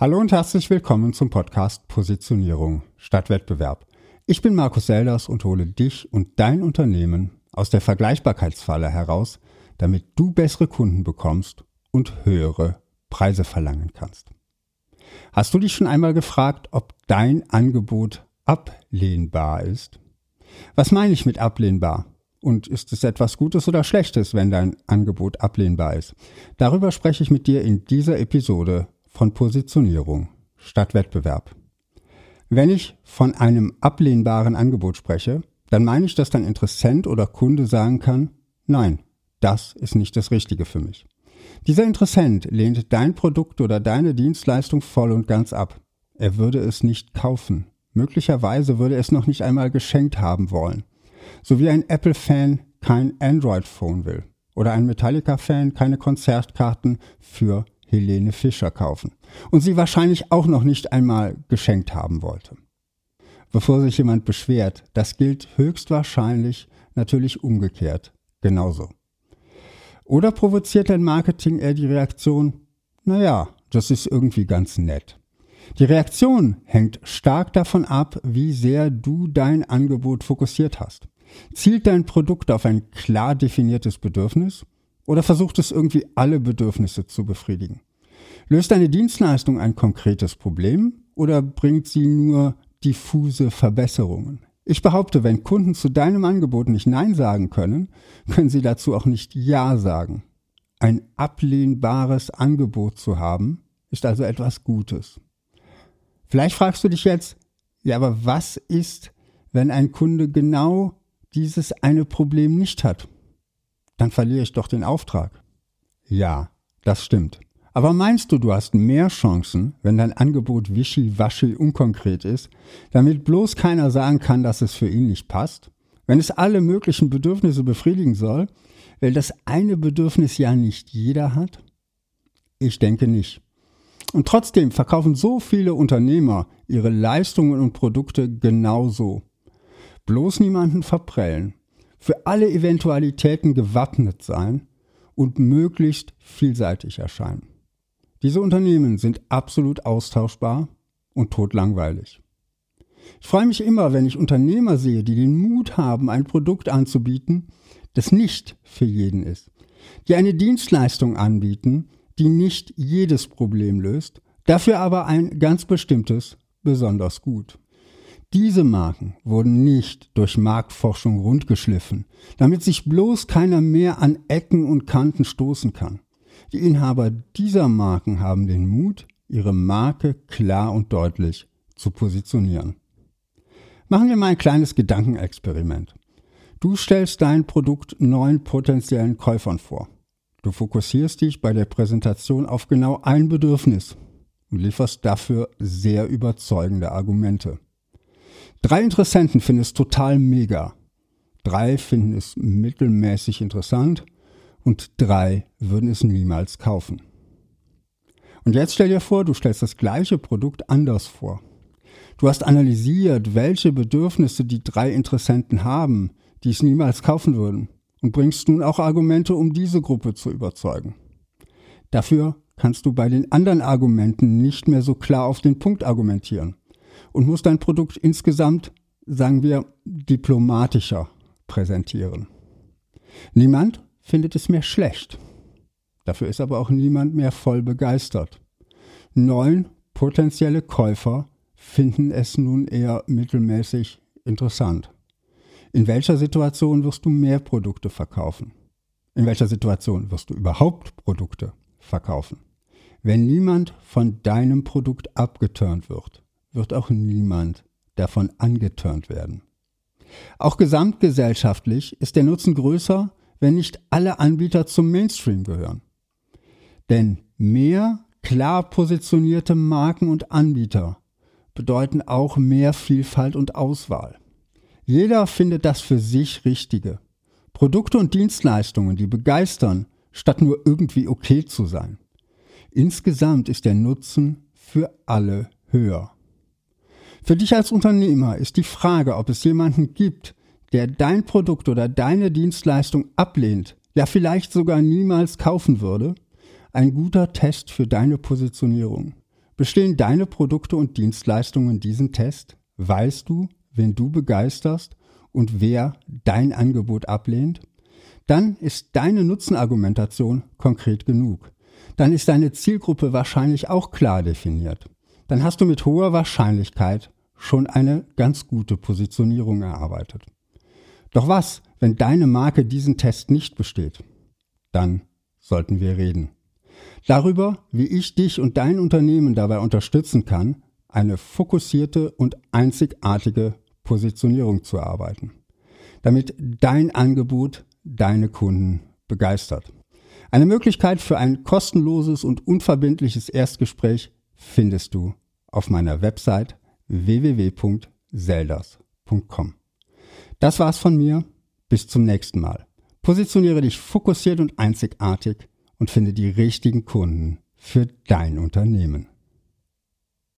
Hallo und herzlich willkommen zum Podcast Positionierung statt Wettbewerb. Ich bin Markus Selders und hole dich und dein Unternehmen aus der Vergleichbarkeitsfalle heraus, damit du bessere Kunden bekommst und höhere Preise verlangen kannst. Hast du dich schon einmal gefragt, ob dein Angebot ablehnbar ist? Was meine ich mit ablehnbar? Und ist es etwas Gutes oder Schlechtes, wenn dein Angebot ablehnbar ist? Darüber spreche ich mit dir in dieser Episode von Positionierung statt Wettbewerb. Wenn ich von einem ablehnbaren Angebot spreche, dann meine ich, dass dein Interessent oder Kunde sagen kann, nein, das ist nicht das Richtige für mich. Dieser Interessent lehnt dein Produkt oder deine Dienstleistung voll und ganz ab. Er würde es nicht kaufen. Möglicherweise würde er es noch nicht einmal geschenkt haben wollen. So wie ein Apple-Fan kein Android-Phone will oder ein Metallica-Fan keine Konzertkarten für Helene Fischer kaufen und sie wahrscheinlich auch noch nicht einmal geschenkt haben wollte. Bevor sich jemand beschwert, das gilt höchstwahrscheinlich natürlich umgekehrt genauso. Oder provoziert dein Marketing eher die Reaktion, naja, das ist irgendwie ganz nett. Die Reaktion hängt stark davon ab, wie sehr du dein Angebot fokussiert hast. Zielt dein Produkt auf ein klar definiertes Bedürfnis oder versucht es irgendwie alle Bedürfnisse zu befriedigen? Löst deine Dienstleistung ein konkretes Problem oder bringt sie nur diffuse Verbesserungen? Ich behaupte, wenn Kunden zu deinem Angebot nicht Nein sagen können, können sie dazu auch nicht Ja sagen. Ein ablehnbares Angebot zu haben, ist also etwas Gutes. Vielleicht fragst du dich jetzt, ja, aber was ist, wenn ein Kunde genau dieses eine Problem nicht hat? Dann verliere ich doch den Auftrag. Ja, das stimmt. Aber meinst du, du hast mehr Chancen, wenn dein Angebot wischiwaschi unkonkret ist, damit bloß keiner sagen kann, dass es für ihn nicht passt? Wenn es alle möglichen Bedürfnisse befriedigen soll, weil das eine Bedürfnis ja nicht jeder hat? Ich denke nicht. Und trotzdem verkaufen so viele Unternehmer ihre Leistungen und Produkte genauso. Bloß niemanden verprellen für alle Eventualitäten gewappnet sein und möglichst vielseitig erscheinen. Diese Unternehmen sind absolut austauschbar und totlangweilig. Ich freue mich immer, wenn ich Unternehmer sehe, die den Mut haben, ein Produkt anzubieten, das nicht für jeden ist, die eine Dienstleistung anbieten, die nicht jedes Problem löst, dafür aber ein ganz bestimmtes besonders gut. Diese Marken wurden nicht durch Marktforschung rundgeschliffen, damit sich bloß keiner mehr an Ecken und Kanten stoßen kann. Die Inhaber dieser Marken haben den Mut, ihre Marke klar und deutlich zu positionieren. Machen wir mal ein kleines Gedankenexperiment. Du stellst dein Produkt neun potenziellen Käufern vor. Du fokussierst dich bei der Präsentation auf genau ein Bedürfnis und lieferst dafür sehr überzeugende Argumente. Drei Interessenten finden es total mega. Drei finden es mittelmäßig interessant und drei würden es niemals kaufen. Und jetzt stell dir vor, du stellst das gleiche Produkt anders vor. Du hast analysiert, welche Bedürfnisse die drei Interessenten haben, die es niemals kaufen würden, und bringst nun auch Argumente, um diese Gruppe zu überzeugen. Dafür kannst du bei den anderen Argumenten nicht mehr so klar auf den Punkt argumentieren und muss dein Produkt insgesamt, sagen wir, diplomatischer präsentieren. Niemand findet es mehr schlecht. Dafür ist aber auch niemand mehr voll begeistert. Neun potenzielle Käufer finden es nun eher mittelmäßig interessant. In welcher Situation wirst du mehr Produkte verkaufen? In welcher Situation wirst du überhaupt Produkte verkaufen? Wenn niemand von deinem Produkt abgeturnt wird, wird auch niemand davon angetörnt werden. Auch gesamtgesellschaftlich ist der Nutzen größer, wenn nicht alle Anbieter zum Mainstream gehören. Denn mehr klar positionierte Marken und Anbieter bedeuten auch mehr Vielfalt und Auswahl. Jeder findet das für sich Richtige. Produkte und Dienstleistungen, die begeistern, statt nur irgendwie okay zu sein. Insgesamt ist der Nutzen für alle höher. Für dich als Unternehmer ist die Frage, ob es jemanden gibt, der dein Produkt oder deine Dienstleistung ablehnt, ja vielleicht sogar niemals kaufen würde, ein guter Test für deine Positionierung. Bestehen deine Produkte und Dienstleistungen diesen Test? Weißt du, wen du begeisterst und wer dein Angebot ablehnt? Dann ist deine Nutzenargumentation konkret genug. Dann ist deine Zielgruppe wahrscheinlich auch klar definiert. Dann hast du mit hoher Wahrscheinlichkeit schon eine ganz gute Positionierung erarbeitet. Doch was, wenn deine Marke diesen Test nicht besteht? Dann sollten wir reden. Darüber, wie ich dich und dein Unternehmen dabei unterstützen kann, eine fokussierte und einzigartige Positionierung zu erarbeiten, damit dein Angebot deine Kunden begeistert. Eine Möglichkeit für ein kostenloses und unverbindliches Erstgespräch findest du auf meiner Website www.zeldas.com. Das war's von mir. Bis zum nächsten Mal. Positioniere dich fokussiert und einzigartig und finde die richtigen Kunden für dein Unternehmen.